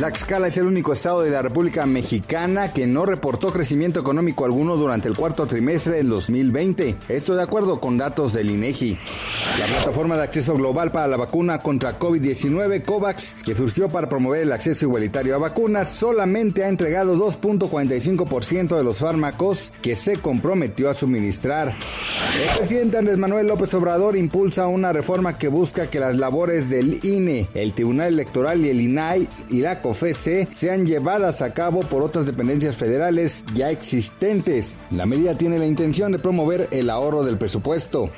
Tlaxcala es el único estado de la República Mexicana que no reportó crecimiento económico alguno durante el cuarto trimestre del 2020. Esto de acuerdo con datos del INEGI. La plataforma de acceso global para la vacuna contra COVID-19, COVAX, que surgió para promover el acceso igualitario a vacunas, solamente ha entregado 2.45% de los fármacos que se comprometió a suministrar. El presidente Andrés Manuel López Obrador impulsa una reforma que busca que las labores del INE, el Tribunal Electoral y el INAI y la COFESE sean llevadas a cabo por otras dependencias federales ya existentes. La medida tiene la intención de promover el ahorro del presupuesto.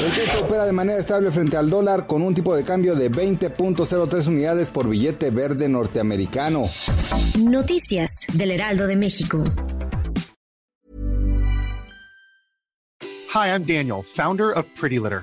El peso opera de manera estable frente al dólar con un tipo de cambio de 20.03 unidades por billete verde norteamericano. Noticias del Heraldo de México. Hi, I'm Daniel, founder of Pretty Litter.